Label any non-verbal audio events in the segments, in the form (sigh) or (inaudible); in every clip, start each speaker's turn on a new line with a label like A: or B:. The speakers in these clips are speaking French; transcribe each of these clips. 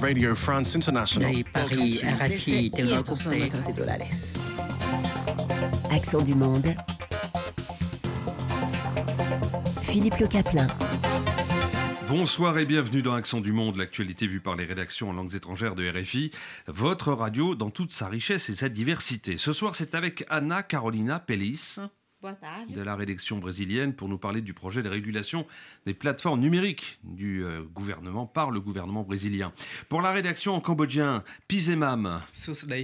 A: Radio France International.
B: Paris, RFI,
C: Accent du monde. Philippe Le Caplin.
D: Bonsoir et bienvenue dans Accent du Monde, l'actualité vue par les rédactions en langues étrangères de RFI, votre radio dans toute sa richesse et sa diversité. Ce soir, c'est avec Anna Carolina Pellis de la rédaction brésilienne pour nous parler du projet de régulation des plateformes numériques du euh, gouvernement par le gouvernement brésilien. Pour la rédaction en cambodgien, Pizemam.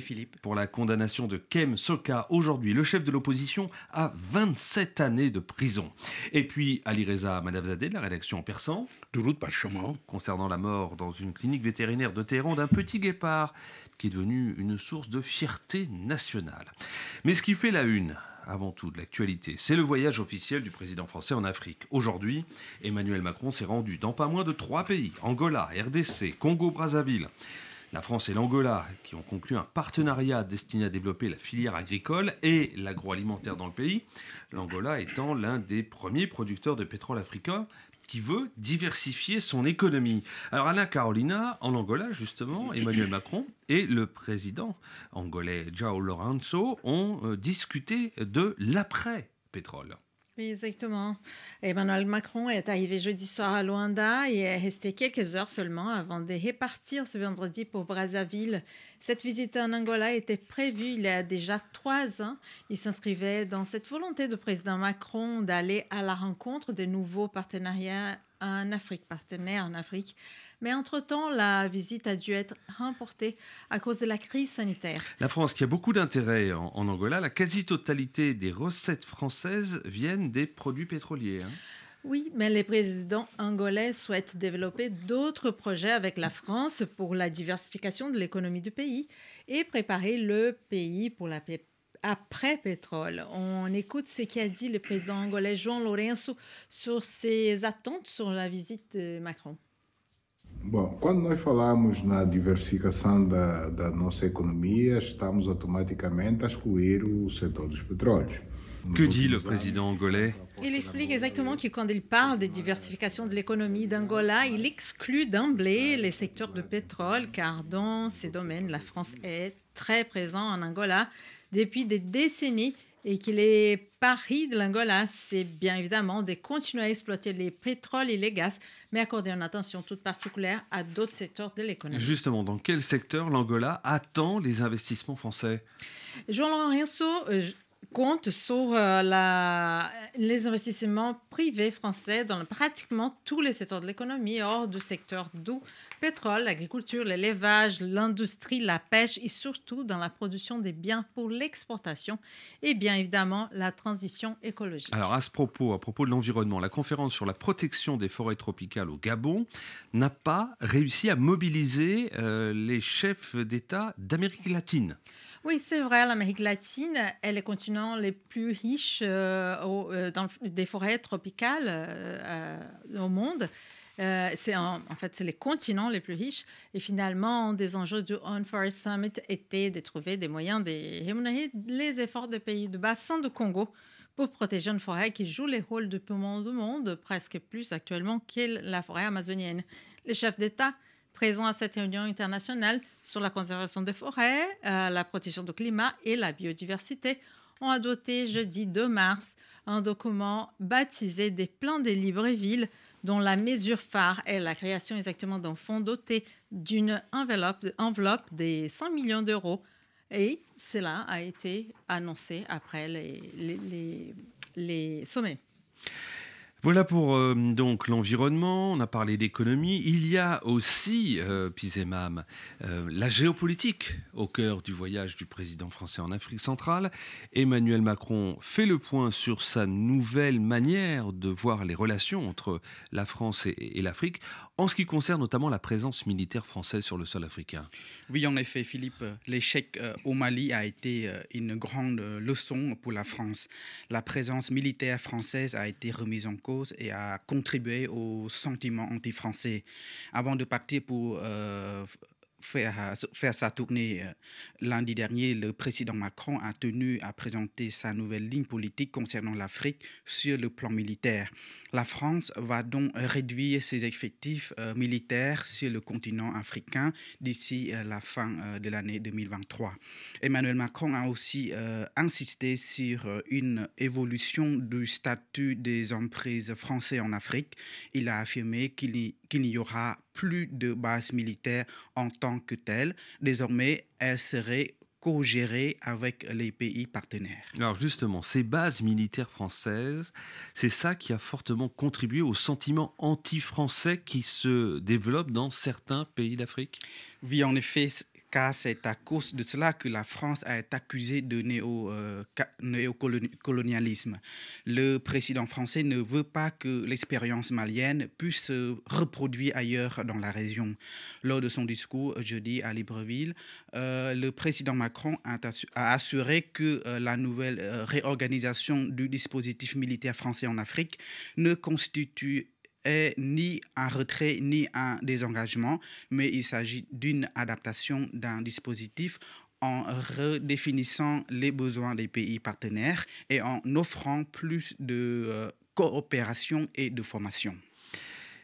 E: Philippe.
D: Pour la condamnation de Kem Soka, aujourd'hui, le chef de l'opposition a 27 années de prison. Et puis Ali Reza Madavzadeh de la rédaction en persan. Concernant la mort dans une clinique vétérinaire de Téhéran d'un petit guépard qui est devenu une source de fierté nationale. Mais ce qui fait la une, avant tout de l'actualité, c'est le voyage officiel du président français en Afrique. Aujourd'hui, Emmanuel Macron s'est rendu dans pas moins de trois pays, Angola, RDC, Congo-Brazzaville. La France et l'Angola, qui ont conclu un partenariat destiné à développer la filière agricole et l'agroalimentaire dans le pays, l'Angola étant l'un des premiers producteurs de pétrole africain, qui veut diversifier son économie. Alors Anna Carolina, en Angola justement, (coughs) Emmanuel Macron et le président angolais João Lourenço ont euh, discuté de l'après-pétrole.
F: Oui, exactement. Emmanuel Macron est arrivé jeudi soir à Luanda et est resté quelques heures seulement avant de repartir ce vendredi pour Brazzaville. Cette visite en Angola était prévue il y a déjà trois ans. Il s'inscrivait dans cette volonté du président Macron d'aller à la rencontre de nouveaux partenariats en Afrique, partenaires en Afrique. Mais entre-temps, la visite a dû être remportée à cause de la crise sanitaire.
D: La France, qui a beaucoup d'intérêt en, Angola, la quasi-totalité des recettes françaises viennent des produits pétroliers. Hein.
F: Oui, mais les présidents angolais souhaitent développer d'autres projets avec la France pour la diversification de l'économie du pays et préparer le pays pour la après pétrole. On écoute ce qu'a dit le président angolais João Lourenço sur ses attentes sur la visite de Macron.
G: Bom, quando nós falamos na diversificação da, da nossa economia, estamos automaticamente a excluir o setor dos petróleos.
D: Que dit le président angolais?
F: Il explique exactement que quand il parle de diversification de l'économie d'Angola, il exclut d'emblée les secteurs de pétrole, car dans ces domaines, la France est très présente en Angola depuis des décennies et que les paris de l'Angola, c'est bien évidemment de continuer à exploiter les pétroles et les gaz, mais accorder une attention toute particulière à d'autres secteurs de l'économie.
D: Justement, dans quel secteur l'Angola attend les investissements français?
F: Jean Lorenzo euh, compte sur euh, les investissements privés français dans pratiquement tous les secteurs de l'économie, hors du secteur du pétrole, l'agriculture, l'élevage, l'industrie, la pêche et surtout dans la production des biens pour l'exportation et bien évidemment la transition écologique.
D: Alors à ce propos, à propos de l'environnement, la conférence sur la protection des forêts tropicales au Gabon n'a pas réussi à mobiliser euh, les chefs d'État d'Amérique latine.
F: Oui, c'est vrai. L'Amérique latine est le continent le plus riche euh, euh, dans des forêts tropicales euh, au monde. en, fait c'est les continents les plus riches et finalement des enjeux du On Forest Summit étaient de trouver des moyens de rémunérer les efforts des pays du bassin du Congo pour protéger une forêt qui joue les rôles de poumon du monde presque plus actuellement que la forêt amazonienne. Les chefs d'État présents à cette réunion internationale sur la conservation des forêts, euh, la protection du climat et la biodiversité ont adopté jeudi 2 mars un document baptisé des plans des libres villes dont la mesure phare est la création exactement d'un fonds doté d'une enveloppe, enveloppe des 100 millions d'euros. Et cela a été annoncé après les, les sommets.
D: Voilà pour euh, donc l'environnement, on a parlé d'économie. Il y a aussi, euh, Pizemam, euh, la géopolitique au cœur du voyage du président français en Afrique centrale. Emmanuel Macron fait le point sur sa nouvelle manière de voir les relations entre la France et, et l'Afrique, en ce qui concerne notamment la présence militaire française sur le sol africain.
E: Oui, en effet, Philippe, l'échec au Mali a été une grande leçon pour la France. La présence militaire française a été remise en cause et a contribué au sentiment anti-français. Avant de partir pour euh, faire, sa tournée euh, lundi dernier, le président Macron a tenu à présenter sa nouvelle ligne politique concernant l'Afrique sur le plan militaire. La France va donc réduire ses effectifs euh, militaires sur le continent africain d'ici euh, la fin de l'année 2023. Emmanuel Macron a aussi insisté sur une évolution du statut des emprises français en Afrique. Il a affirmé qu'il n'y aura plus de bases militaires en tant que telles. Désormais, elles seraient co-gérées avec les pays partenaires.
D: Alors justement, ces bases militaires françaises, c'est ça qui a fortement contribué au sentiment anti-français qui se développe dans certains pays d'Afrique?
E: Oui, en effet, car c'est à cause de cela que la France a été accusée de euh, néocolonialisme. Le président français ne veut pas que l'expérience malienne puisse se reproduire ailleurs dans la région. Lors de son discours jeudi à Libreville, euh, le président Macron a, assuré que euh, la nouvelle réorganisation du dispositif militaire français en Afrique ne constitue ni un retrait ni un désengagement, mais il s'agit d'une adaptation d'un dispositif en redéfinissant les besoins des pays partenaires et en offrant plus de euh, coopération et de formation.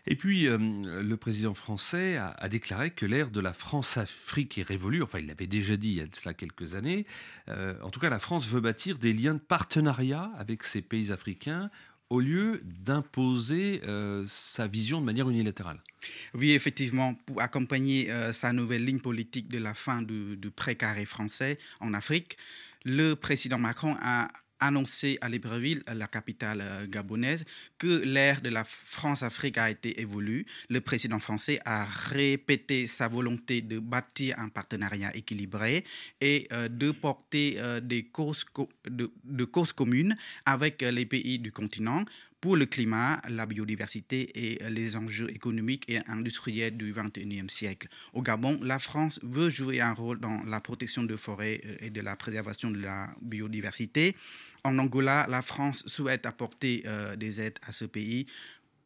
D: Et puis, euh, le président français a, déclaré que l'ère de la France-Afrique est révolue. Enfin, il l'avait déjà dit il y a de cela quelques années. Euh, en tout cas, la France veut bâtir des liens de partenariat avec ces pays africains au lieu d'imposer euh, sa vision de manière unilatérale.
E: Oui, effectivement, pour accompagner euh, sa nouvelle ligne politique de la fin du, du français en Afrique, le président Macron a annoncé à Libreville, la capitale euh, gabonaise, que l'ère de la France-Afrique a été évolue. Le président français a répété sa volonté de bâtir un partenariat équilibré et euh, de porter euh, des causes, de causes communes avec les pays du continent pour le climat, la biodiversité et les enjeux économiques et industriels du XXIe siècle. Au Gabon, la France veut jouer un rôle dans la protection de forêts et de la préservation de la biodiversité. En Angola, la France souhaite apporter euh, des aides à ce pays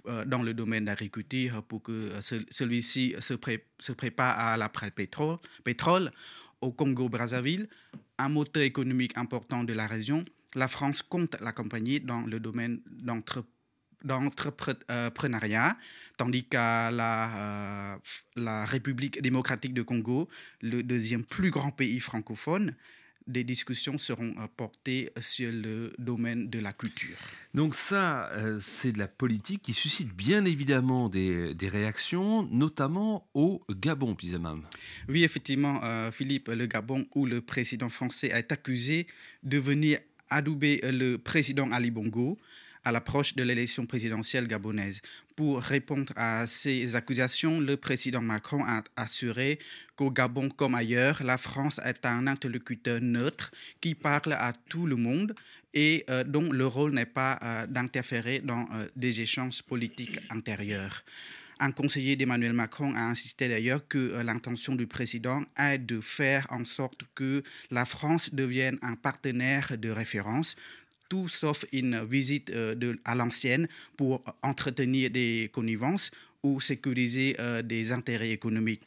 E: euh, dans le domaine de l'agriculture pour que euh, celui-ci se, prépare à l'après-pétrole. Pétrole. Au Congo-Brazzaville, un moteur économique important de la région, la France compte l'accompagner dans le domaine d'entrepreneuriat, tandis qu'à la, la République démocratique de Congo, le deuxième plus grand pays francophone, des discussions seront euh, portées sur le domaine de la culture.
D: Donc ça, euh, c'est de la politique qui suscite bien évidemment des, réactions, notamment au Gabon, Pizamam.
E: Oui, effectivement, euh, Philippe, le Gabon, où le président français est accusé de venir adouber le président Ali Bongo à l'approche de l'élection présidentielle gabonaise. Pour répondre à ces accusations, le président Macron a assuré qu'au Gabon comme ailleurs, la France est un interlocuteur neutre qui parle à tout le monde et euh, dont le rôle n'est pas euh, d'interférer dans euh, des échanges politiques intérieurs. Un conseiller d'Emmanuel Macron a insisté d'ailleurs que l'intention du président est de faire en sorte que la France devienne un partenaire de référence tout sauf une visite euh, à l'ancienne pour entretenir des connivences ou sécuriser euh, des intérêts économiques.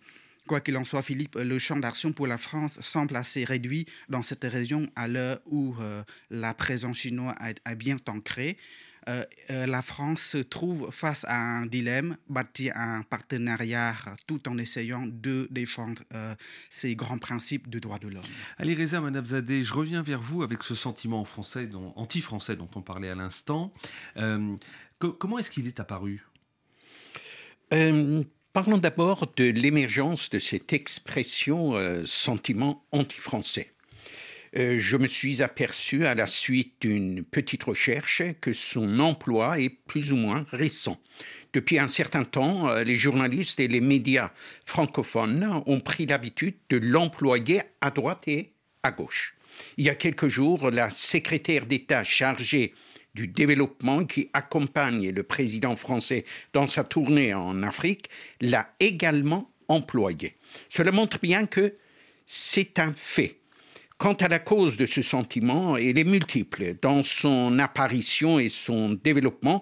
E: Quoi qu'il en soit, Philippe, le champ d'action pour la France semble assez réduit dans cette région à l'heure où euh, la présence chinoise est bien ancrée. Euh, euh, la France se trouve face à un dilemme, bâtir un partenariat tout en essayant de défendre euh, ces grands principes de droits de l'homme.
D: Allez, Reza Manabzadeh, je reviens vers vous avec ce sentiment français, anti-français dont on parlait à l'instant. comment est-ce qu'il est apparu?
A: Parlons d'abord de l'émergence de cette expression sentiment anti-français. Euh, je me suis aperçu à la suite d'une petite recherche que son emploi est plus ou moins récent. Depuis un certain temps, euh, les journalistes et les médias francophones ont pris l'habitude de l'employer à droite et à gauche. Il y a quelques jours, la secrétaire d'État chargée du développement qui accompagne le président français dans sa tournée en Afrique l'a également employé. Cela montre bien que c'est un fait. Quant à la cause de ce sentiment, elle est multiple. Dans son apparition et son développement,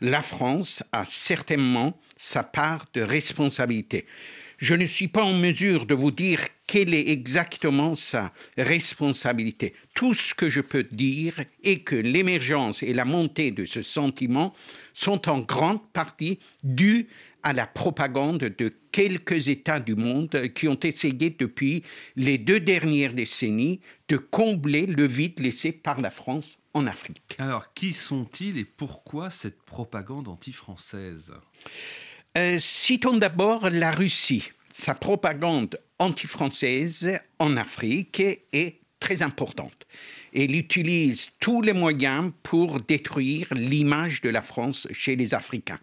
A: la France a certainement sa part de responsabilité. Je ne suis pas en mesure de vous dire quelle est exactement sa responsabilité. Tout ce que je peux dire est que l'émergence et la montée de ce sentiment sont en grande partie dues à la propagande de quelques États du monde qui ont essayé depuis les deux dernières décennies de combler le vide laissé par la France en Afrique.
D: Alors, qui sont-ils et pourquoi cette propagande anti-française?
A: Euh, Citons d'abord la Russie. Sa propagande anti-française en Afrique est très importante. Elle utilise tous les moyens pour détruire l'image de la France chez les Africains.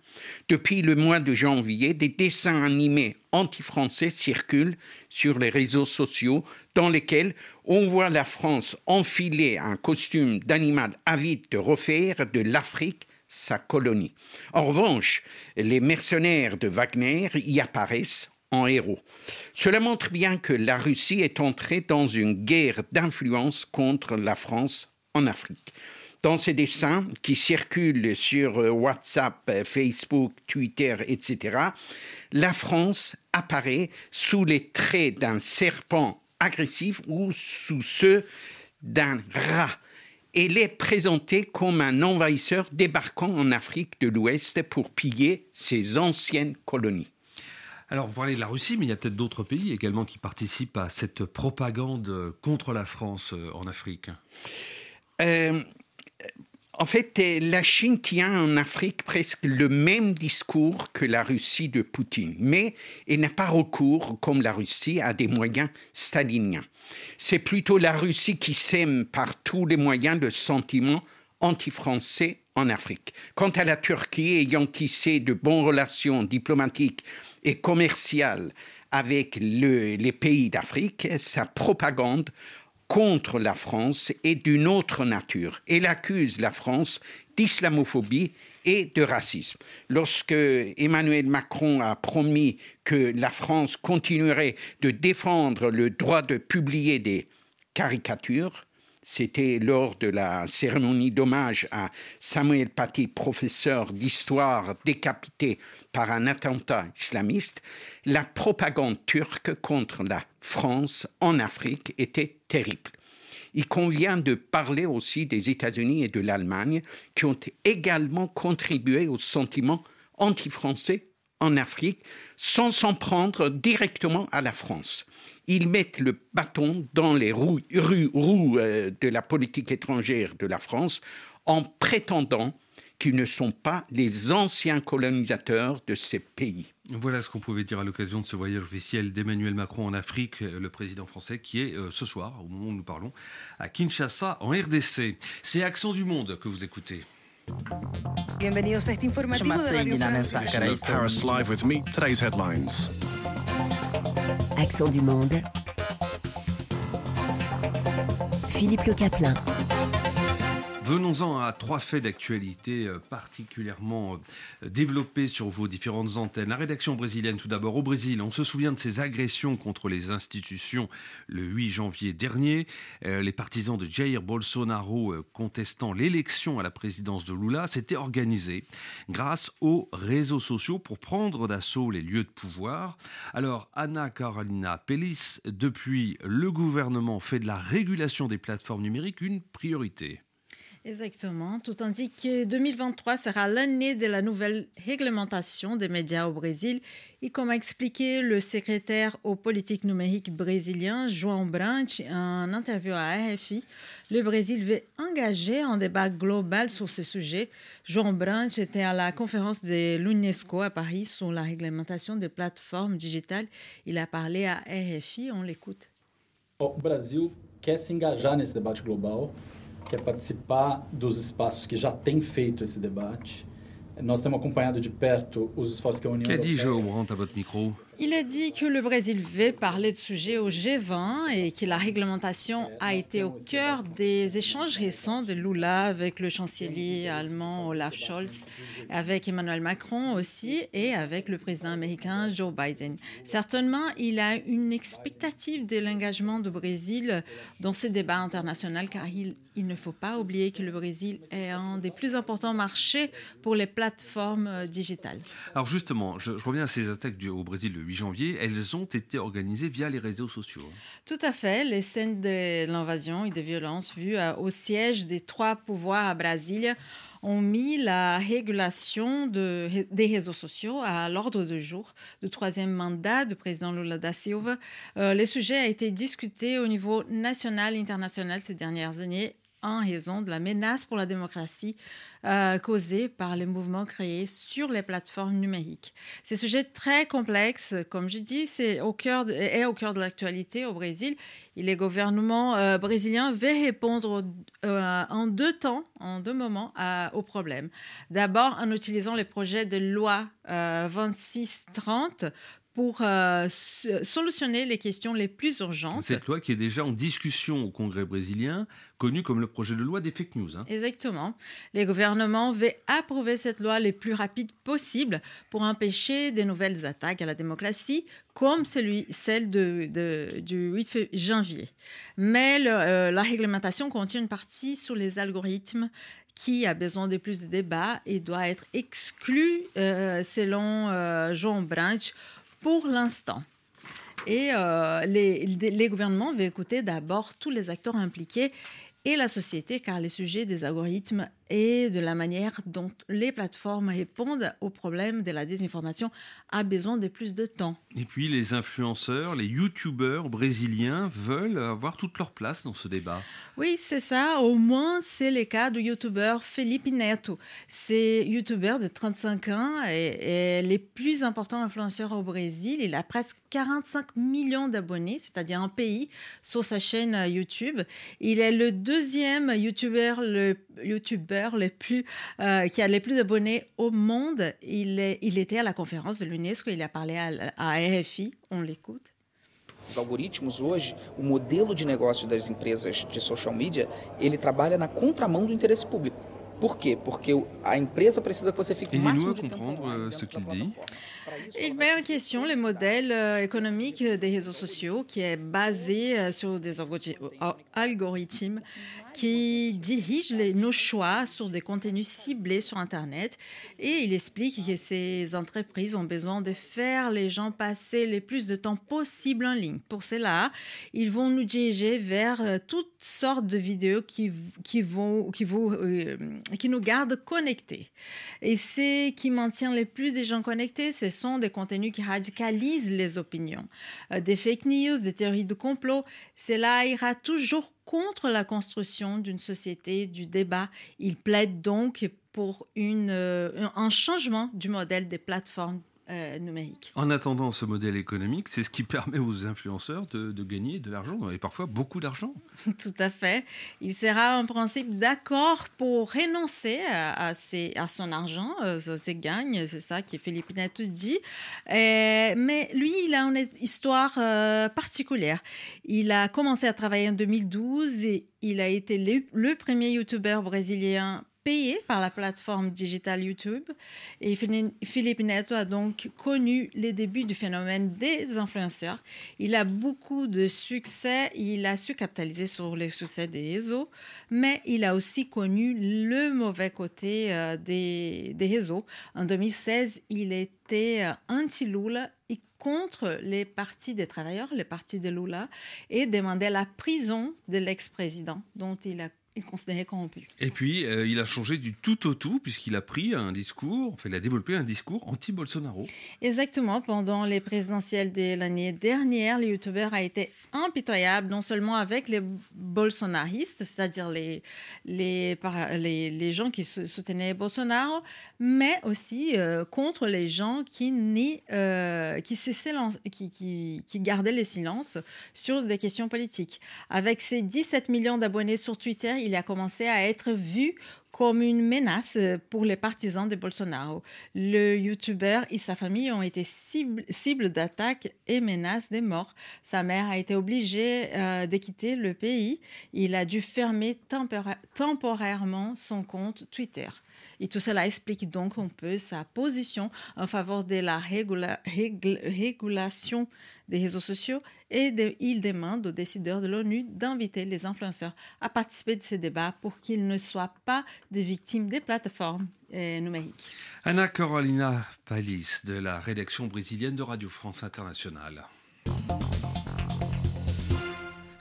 A: Depuis le mois de janvier, des dessins animés anti-français circulent sur les réseaux sociaux dans lesquels on voit la France enfiler un costume d'animal avide de refaire de l'Afrique sa colonie. En revanche, les mercenaires de Wagner y apparaissent en héros. Cela montre bien que la Russie est entrée dans une guerre d'influence contre la France en Afrique. Dans ces dessins qui circulent sur WhatsApp, Facebook, Twitter, etc., la France apparaît sous les traits d'un serpent agressif ou sous ceux d'un rat elle est présentée comme un envahisseur débarquant en Afrique de l'Ouest pour piller ses anciennes colonies.
D: Alors, vous parlez de la Russie, mais il y a peut-être d'autres pays également qui participent à cette propagande contre la France euh, en Afrique.
A: Euh, en fait, la Chine tient en Afrique presque le même discours que la Russie de Poutine, mais elle n'a pas recours, comme la Russie, à des moyens staliniens. C'est plutôt la Russie qui sème par tous les moyens le sentiment anti-français en Afrique. Quant à la Turquie, ayant tissé de bonnes relations diplomatiques et commerciales avec les pays d'Afrique, sa propagande contre la France est d'une autre nature. Elle accuse la France d'islamophobie et de racisme. Lorsque Emmanuel Macron a promis que la France continuerait de défendre le droit de publier des caricatures, c'était lors de la cérémonie d'hommage à Samuel Paty, professeur d'histoire décapité par un attentat islamiste, la propagande turque contre la France en Afrique était terrible. Il convient de parler aussi des États-Unis et de l'Allemagne qui ont également contribué au sentiment anti-français en Afrique sans s'en prendre directement à la France. Ils mettent le bâton dans les roues, euh, de la politique étrangère de la France en prétendant qu'ils ne sont pas les anciens colonisateurs de ces pays.
D: Voilà ce qu'on pouvait dire à l'occasion de ce voyage officiel d'Emmanuel Macron en Afrique, le président français qui est euh, ce soir, au moment où nous parlons, à Kinshasa, en RDC. C'est Accent du Monde que vous écoutez.
C: Bienvenidos a este informativo de Radio
B: Paris Live with me, today's headlines.
C: Accent du monde. Philippe Le Caplin.
D: Venons-en à trois faits d'actualité euh, particulièrement euh, développés sur vos différentes antennes. La rédaction brésilienne, tout d'abord au Brésil, on se souvient de ces agressions contre les institutions le 8 janvier dernier. Euh, les partisans de Jair Bolsonaro contestant l'élection à la présidence de Lula s'étaient organisés grâce aux réseaux sociaux pour prendre d'assaut les lieux de pouvoir. Alors, Anna Carolina Pellis, depuis, le gouvernement fait de la régulation des plateformes numériques une priorité.
F: Exactement. Tout indique que 2023 sera l'année de la nouvelle réglementation des médias au Brésil. Et comme a expliqué le secrétaire aux politiques numériques brésilien, João Brandt, en interview à RFI, le Brésil veut engager un débat global sur ce sujet. João Brandt était à la conférence de l'UNESCO à Paris sur la réglementation des plateformes digitales. Il a parlé à RFI, on l'écoute.
H: O Brasil quer se engajar nesse debate global. Quer participar dos espaços que já têm feito esse debate. Nós temos acompanhado de perto os esforços que a União
D: Europeia...
F: Il a dit que le Brésil veut parler de sujet au G20 et que la réglementation a été au cœur des échanges récents de Lula avec le chancelier allemand Olaf Scholz, avec Emmanuel Macron aussi et avec le président américain Joe Biden. Certainement, il a une expectative de l'engagement du Brésil dans ce débat international car il, ne faut pas oublier que le Brésil est un des plus importants marchés pour les plateformes digitales.
D: Alors justement, je, reviens à ces attaques au Brésil 8 janvier, elles ont été organisées via les réseaux sociaux.
F: Tout à fait. Les scènes de l'invasion et des violences vues au siège des trois pouvoirs à Brasilia ont mis la régulation de, des réseaux sociaux à l'ordre du jour du troisième mandat du président Lula da Silva. Euh, le sujet a été discuté au niveau national et international ces dernières années en raison de la menace pour la démocratie euh, causée par les mouvements créés sur les plateformes numériques. C'est un sujet très complexe, comme je dis, c'est au cœur de, est au cœur de l'actualité au Brésil. Et les gouvernements euh, brésiliens veulent répondre euh, en deux temps, en deux moments au problème. D'abord en utilisant les projets de loi 2630 pour euh, solutionner les questions les plus urgentes.
D: Cette loi qui est déjà en discussion au Congrès brésilien, connue comme le projet de loi des fake news. Hein.
F: Exactement. Les gouvernements veulent approuver cette loi le plus rapide possible pour empêcher de nouvelles attaques à la démocratie, comme celui, celle de, du 8 janvier. Mais euh, la réglementation contient une partie sur les algorithmes qui a besoin de plus de débats et doit être exclu euh, selon Jean Branch pour l'instant. Et euh, les, les, gouvernements vont écouter d'abord tous les acteurs impliqués et la société, car les sujets des algorithmes et de la manière dont les plateformes répondent aux problèmes de la désinformation a besoin de plus de temps.
D: Et puis les influenceurs, les youtubeurs brésiliens veulent avoir toute leur place dans ce débat.
F: Oui, c'est ça. Au moins, c'est le cas du youtubeur Felipe Neto. C'est youtubeur de 35 ans et, et les plus importants influenceurs au Brésil. Il a presque 45 millions d'abonnés, c'est-à-dire un pays, sur sa chaîne YouTube. Il est le deuxième youtubeur, le youtubeur le euh, qui a les plus d'abonnés au monde. Il, était à la conférence de l'UNESCO, il a parlé à, à RFI, on l'écoute.
I: Os algoritmos hoje, o modelo de negócio das empresas de social media, ele trabalha na contramão do interesse público. Por quê? Porque a empresa precisa que você fique de tempo
D: euh, ce qu'il dit.
F: Il met en question les modèles euh, économiques des réseaux sociaux qui est basé euh, sur des algorithmes qui dirigent les, nos choix sur des contenus ciblés sur Internet. Et il explique que ces entreprises ont besoin de faire les gens passer le plus de temps possible en ligne. Pour cela, ils vont nous diriger vers euh, toutes sortes de vidéos qui, qui, vont, qui, vont, euh, qui nous gardent connectés. Et ce qui maintient le plus de gens connectés, ce sont des contenus qui radicalisent les opinions. Euh, des fake news, des théories de complot. Cela ira toujours contre la construction d'une société du débat. Il plaide donc pour une, euh, un changement du modèle des plateformes euh, numérique.
D: En attendant ce modèle économique, c'est ce qui (laughs) permet aux influenceurs de, gagner de l'argent, et parfois beaucoup d'argent. (laughs)
F: Tout à fait. Il sera en principe d'accord pour renoncer à, à, son argent, euh, ses gains, c'est ça que Philippe Neto dit. mais lui, il a une histoire euh, particulière. Il a commencé à travailler en 2012 et il a été le, le premier youtubeur brésilien payé par la plateforme digitale YouTube. Et Philippe Neto a donc connu les débuts du phénomène des influenceurs. Il a beaucoup de succès, il a su capitaliser sur les succès des réseaux, mais il a aussi connu le mauvais côté euh, des, des, réseaux. En 2016, il était euh, anti-Lula et contre les partis des travailleurs, les partis de Lula, et demandait la prison de l'ex-président dont il a il considérait corrompu.
D: Et puis, euh, il a changé du tout au tout, puisqu'il a pris un discours, enfin, il a développé un discours anti-Bolsonaro.
F: Exactement. Pendant les présidentielles de l'année dernière, le youtubeur a été impitoyable, non seulement avec les bolsonaristes, c'est-à-dire les, les, les, les, gens qui soutenaient Bolsonaro, mais aussi euh, contre les gens qui, ni, euh, qui, qui, qui, qui gardaient le silence sur des questions politiques. Avec ses 17 millions d'abonnés sur Twitter, il a commencé à être vu comme une menace pour les partisans de Bolsonaro. Le youtubeur et sa famille ont été cible, cible d'attaques et menaces de mort. Sa mère a été obligée euh, de quitter le pays. Il a dû fermer temporairement son compte Twitter. Et tout cela explique donc un peu sa position en faveur de la régulation des réseaux sociaux et il demande aux décideurs de l'ONU d'inviter les influenceurs à participer de ces débats pour qu'ils ne soient pas des victimes des plateformes euh, numériques.
D: Anna Carolina Palis de la rédaction brésilienne de Radio France Internationale.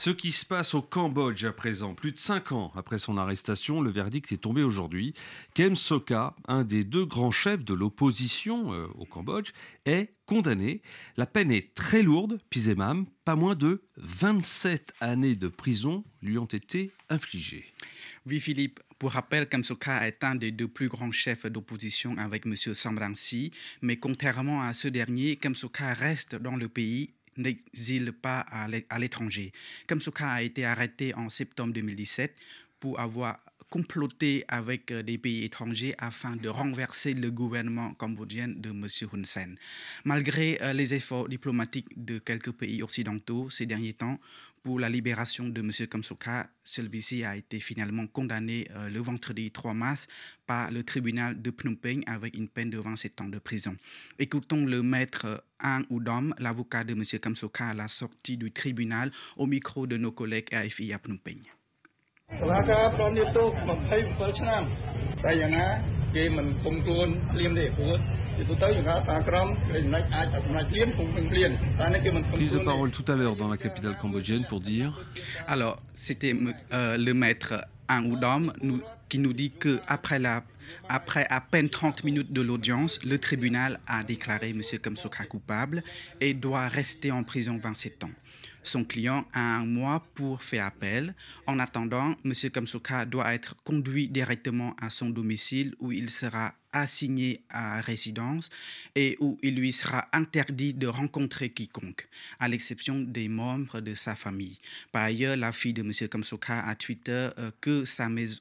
D: Ce qui se passe au Cambodge à présent, plus de cinq ans après son arrestation, le verdict est tombé aujourd'hui. Kem Sokha, un des deux grands chefs de l'opposition euh, au Cambodge, est condamné. La peine est très lourde, Pizemam, pas moins de 27 années de prison lui ont été infligées.
E: Oui, Philippe. Pour rappel, Kem Sokha est un des deux plus grands chefs d'opposition avec M. Samrangsi, mais contrairement à ce dernier, Kem Sokha reste dans le pays n'exile pas à l'étranger. Kamsuka a été arrêté en septembre 2017 pour avoir comploté avec euh, des pays étrangers afin de renverser le gouvernement cambodgien de M. Hun Sen. Malgré euh, les efforts diplomatiques de quelques pays occidentaux ces derniers temps, pour la libération de M. Kamsuka, celui-ci a été finalement condamné euh, le vendredi 3 mars par le tribunal de Phnom Penh avec une peine de 27 ans de prison. Écoutons le maître Ang Udom, l'avocat de M. Kamsuka, à la sortie du tribunal au micro de nos collègues AFI à Phnom Penh.
D: Prise de parole tout à l'heure dans la capitale cambodgienne pour dire.
E: Alors, c'était euh, le maître Ang Udom qui nous dit que après la après à peine 30 minutes de l'audience, le tribunal a déclaré M. Kamsoka coupable et doit rester en prison 27 ans. Son client a un mois pour faire appel. En attendant, M. Kamsuka doit être conduit directement à son domicile où il sera assigné à résidence et où il lui sera interdit de rencontrer quiconque, à l'exception des membres de sa famille. Par ailleurs, la fille de M. Kamsuka a Twitter euh, que sa maison,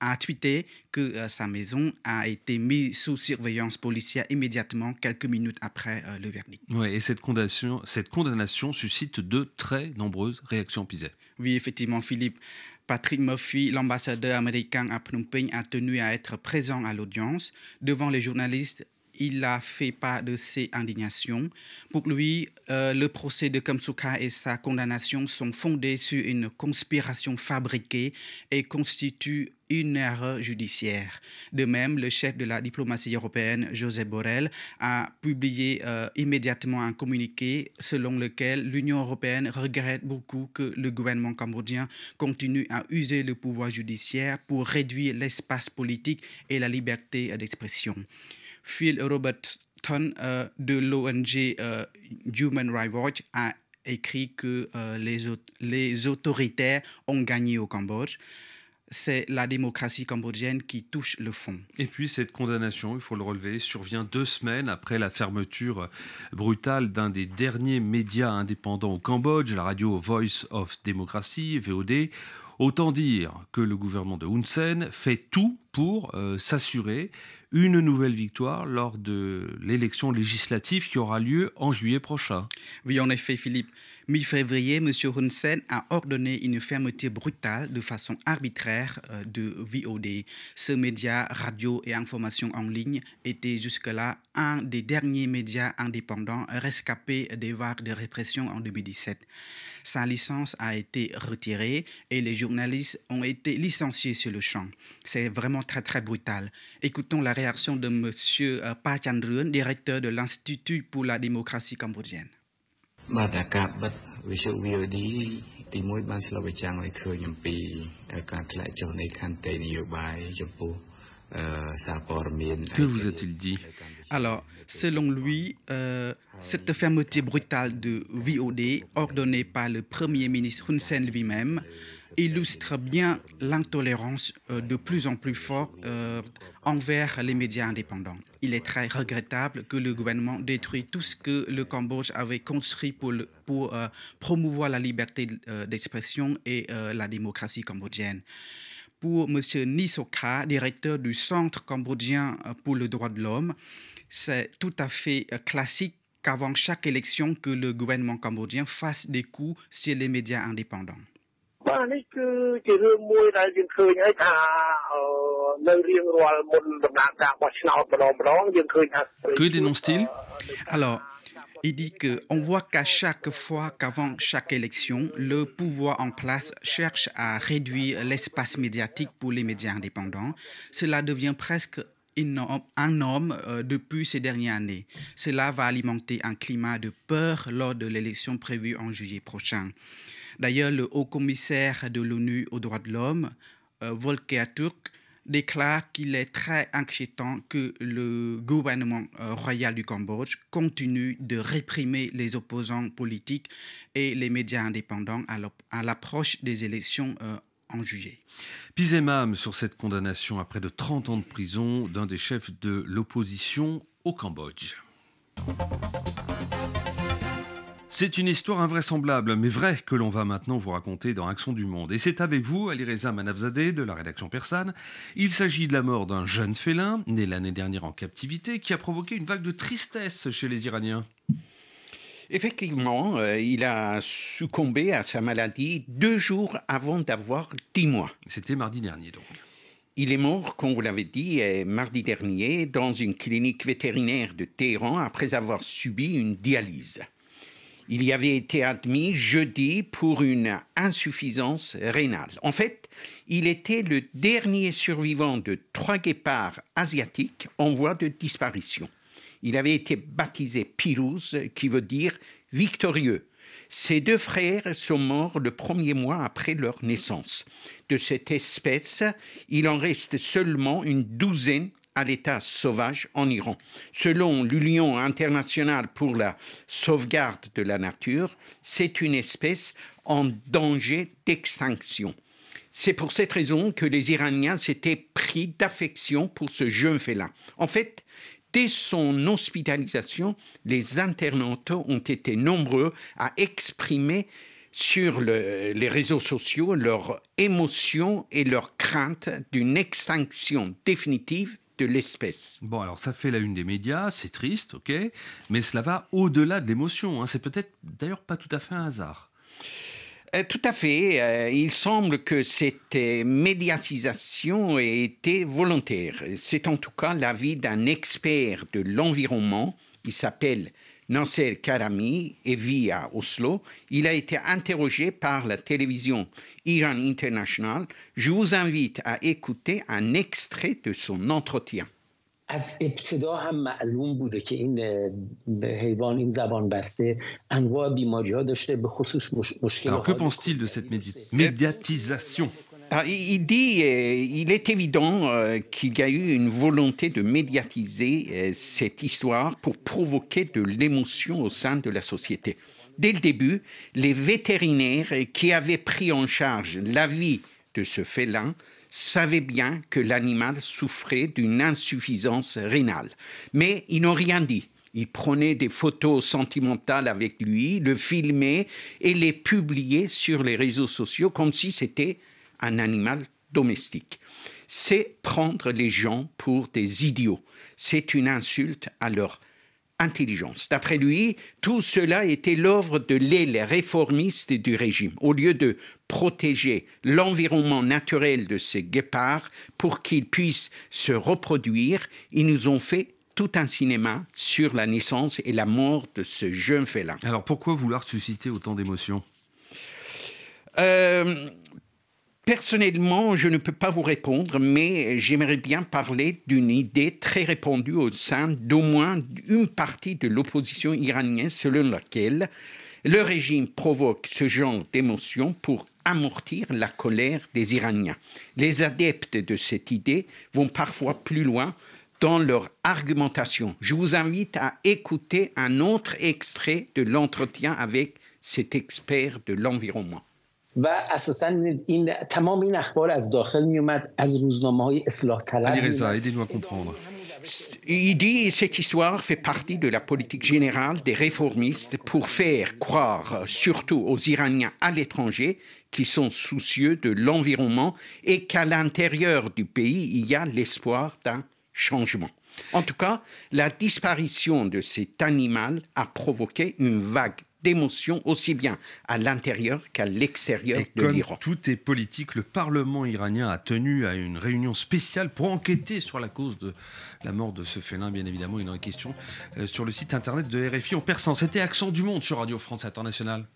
E: a tweeté que euh, sa maison a été mise sous surveillance policière immédiatement quelques minutes après euh, le verdict.
D: Ouais, et cette condamnation, cette condamnation suscite de très nombreuses réactions pisées.
E: Oui, effectivement, Philippe. Patrick Murphy, l'ambassadeur américain à Phnom Penh, a tenu à être présent à l'audience. Devant les journalistes, il a fait part de ses indignations. Pour lui, euh, le procès de Kamsuka et sa condamnation sont fondés sur une conspiration fabriquée et constituent une erreur judiciaire. De même, le chef de la diplomatie européenne, Joseph Borrell, a publié euh, immédiatement un communiqué selon lequel l'Union européenne regrette beaucoup que le gouvernement cambodgien continue à user le pouvoir judiciaire pour réduire l'espace politique et la liberté d'expression. Phil Robertson euh, de l'ONG euh, Human Rights Watch a écrit que les, les autoritaires ont gagné au Cambodge c'est la démocratie cambodgienne qui touche le fond.
D: Et puis cette condamnation, il faut le relever, survient deux semaines après la fermeture brutale d'un des derniers médias indépendants au Cambodge, la radio Voice of Democracy, VOD. Autant dire que le gouvernement de Hun Sen fait tout pour euh, s'assurer une nouvelle victoire lors de l'élection législative qui aura lieu en juillet prochain.
E: Oui, en effet, Philippe. Mi-février, M. Hun Sen a ordonné une fermeture brutale de façon arbitraire euh, de VOD. Ce média radio et information en ligne était jusque-là un des derniers médias indépendants rescapés des vagues de répression en 2017. Sa licence a été retirée et les journalistes ont été licenciés sur le champ. C'est vraiment très très brutal. Écoutons la réaction de M. Euh, Pa Chandrun, directeur de l'Institut pour la démocratie cambodgienne.
J: បាទអាការបិទវិទ្យុ VOD ទី1បានឆ្លុះបញ្ចាំងឲ្យឃើញអំពីការធ្លាក់ចុះនៃខន្តីនយោបាយចំពោះ
D: Que vous a-t-il dit
E: Alors, selon lui, euh, cette fermeture brutale de VOD, ordonnée par le Premier ministre Hun Sen lui-même, illustre bien l'intolérance euh, de plus en plus forte euh, envers les médias indépendants. Il est très regrettable que le gouvernement détruise tout ce que le Cambodge avait construit pour, euh, promouvoir la liberté d'expression et la démocratie cambodgienne. Pour M. Nisoka, directeur du Centre cambodgien pour le droit de l'homme, c'est tout à fait classique qu'avant chaque élection, que le gouvernement cambodgien fasse des coups sur les médias indépendants.
D: Que dénonce-t-il?
E: Alors, Il dit qu'on voit qu'à chaque fois qu'avant chaque élection, le pouvoir en place cherche à réduire l'espace médiatique pour les médias indépendants. Cela devient presque un norme euh, depuis ces dernières années. Cela va alimenter un climat de peur lors de l'élection prévue en juillet prochain. D'ailleurs, le haut commissaire de l'ONU aux droits de l'homme, euh, Volker Turk, déclare qu'il est très inquiétant que le gouvernement euh, royal du Cambodge continue de réprimer les opposants politiques et les médias indépendants à l'approche des élections euh, en juillet.
D: Pisemam sur cette condamnation à près de 30 ans de prison d'un des chefs de l'opposition au Cambodge. C'est une histoire invraisemblable, mais vraie, que l'on va maintenant vous raconter dans Action du Monde. Et c'est avec vous, Alireza Manavzadeh, de la rédaction persane. Il s'agit de la mort d'un jeune félin, né l'année dernière en captivité, qui a provoqué une vague de tristesse chez les Iraniens.
A: Effectivement, euh, il a succombé à sa maladie deux jours avant d'avoir dix mois.
D: C'était mardi dernier, donc.
A: Il est mort, comme vous l'avez dit, euh, mardi dernier dans une clinique vétérinaire de Téhéran après avoir subi une dialyse. Il y avait été admis jeudi pour une insuffisance rénale. En fait, il était le dernier survivant de trois guépards asiatiques en voie de disparition. Il avait été baptisé Pirouz, qui veut dire victorieux. Ses deux frères sont morts le premier mois après leur naissance. De cette espèce, il en reste seulement une douzaine à l'état sauvage en Iran. Selon l'Union internationale pour la sauvegarde de la nature, c'est une espèce en danger d'extinction. C'est pour cette raison que les Iraniens s'étaient pris d'affection pour ce jeune félin. En fait, dès son hospitalisation, les internautes ont été nombreux à exprimer sur les réseaux sociaux leur émotion et leur crainte d'une extinction définitive de l'espèce.
D: Bon, alors ça fait la une des médias, c'est triste, ok, mais cela va au-delà de l'émotion. Hein. C'est peut-être d'ailleurs pas tout à fait un hasard.
A: Euh, tout à fait. Euh, il semble que cette médiatisation ait été volontaire. C'est en tout cas l'avis d'un expert de l'environnement. Il s'appelle Nasser Karami et vit à Oslo. Il a été interrogé par la télévision Iran International. Je vous invite à écouter un extrait de son entretien.
K: Alors
D: que pense-t-il de cette médiatisation
A: ah, il dit, euh, il est évident euh, qu'il y a eu une volonté de médiatiser euh, cette histoire pour provoquer de l'émotion au sein de la société. Dès le début, les vétérinaires qui avaient pris en charge la vie de ce félin savaient bien que l'animal souffrait d'une insuffisance rénale. Mais ils n'ont rien dit. Ils prenaient des photos sentimentales avec lui, le filmaient et les publiaient sur les réseaux sociaux comme si c'était un animal domestique. C'est prendre les gens pour des idiots. C'est une insulte à leur intelligence. D'après lui, tout cela était l'œuvre de l'aile réformiste du régime. Au lieu de protéger l'environnement naturel de ces guépards pour qu'ils puissent se reproduire, ils nous ont fait tout un cinéma sur la naissance et la mort de ce jeune félin.
D: Alors pourquoi vouloir susciter autant d'émotions?
A: Euh, Personnellement, je ne peux pas vous répondre, mais j'aimerais bien parler d'une idée très répandue au sein d'au moins une partie de l'opposition iranienne selon laquelle le régime provoque ce genre d'émotions pour amortir la colère des Iraniens. Les adeptes de cette idée vont parfois plus loin dans leur argumentation. Je vous invite à écouter un autre extrait de l'entretien avec cet expert de l'environnement.
K: و اساسا این تمام این اخبار از داخل می اومد از روزنامه های اصلاح طلب
A: Il dit cette histoire fait partie de la politique générale des réformistes pour faire croire surtout aux Iraniens à l'étranger qui sont soucieux de l'environnement et qu'à l'intérieur du pays il y a l'espoir d'un changement. En tout cas, la disparition de cet animal a provoqué une vague d'émotion aussi bien à l'intérieur qu'à l'extérieur de l'Iran.
D: Tout est politique. Le Parlement iranien a tenu à une réunion spéciale pour enquêter sur la cause de la mort de ce félin. Bien évidemment, il en est question euh, sur le site internet de RFI en persan. C'était Accent du Monde sur Radio France Internationale.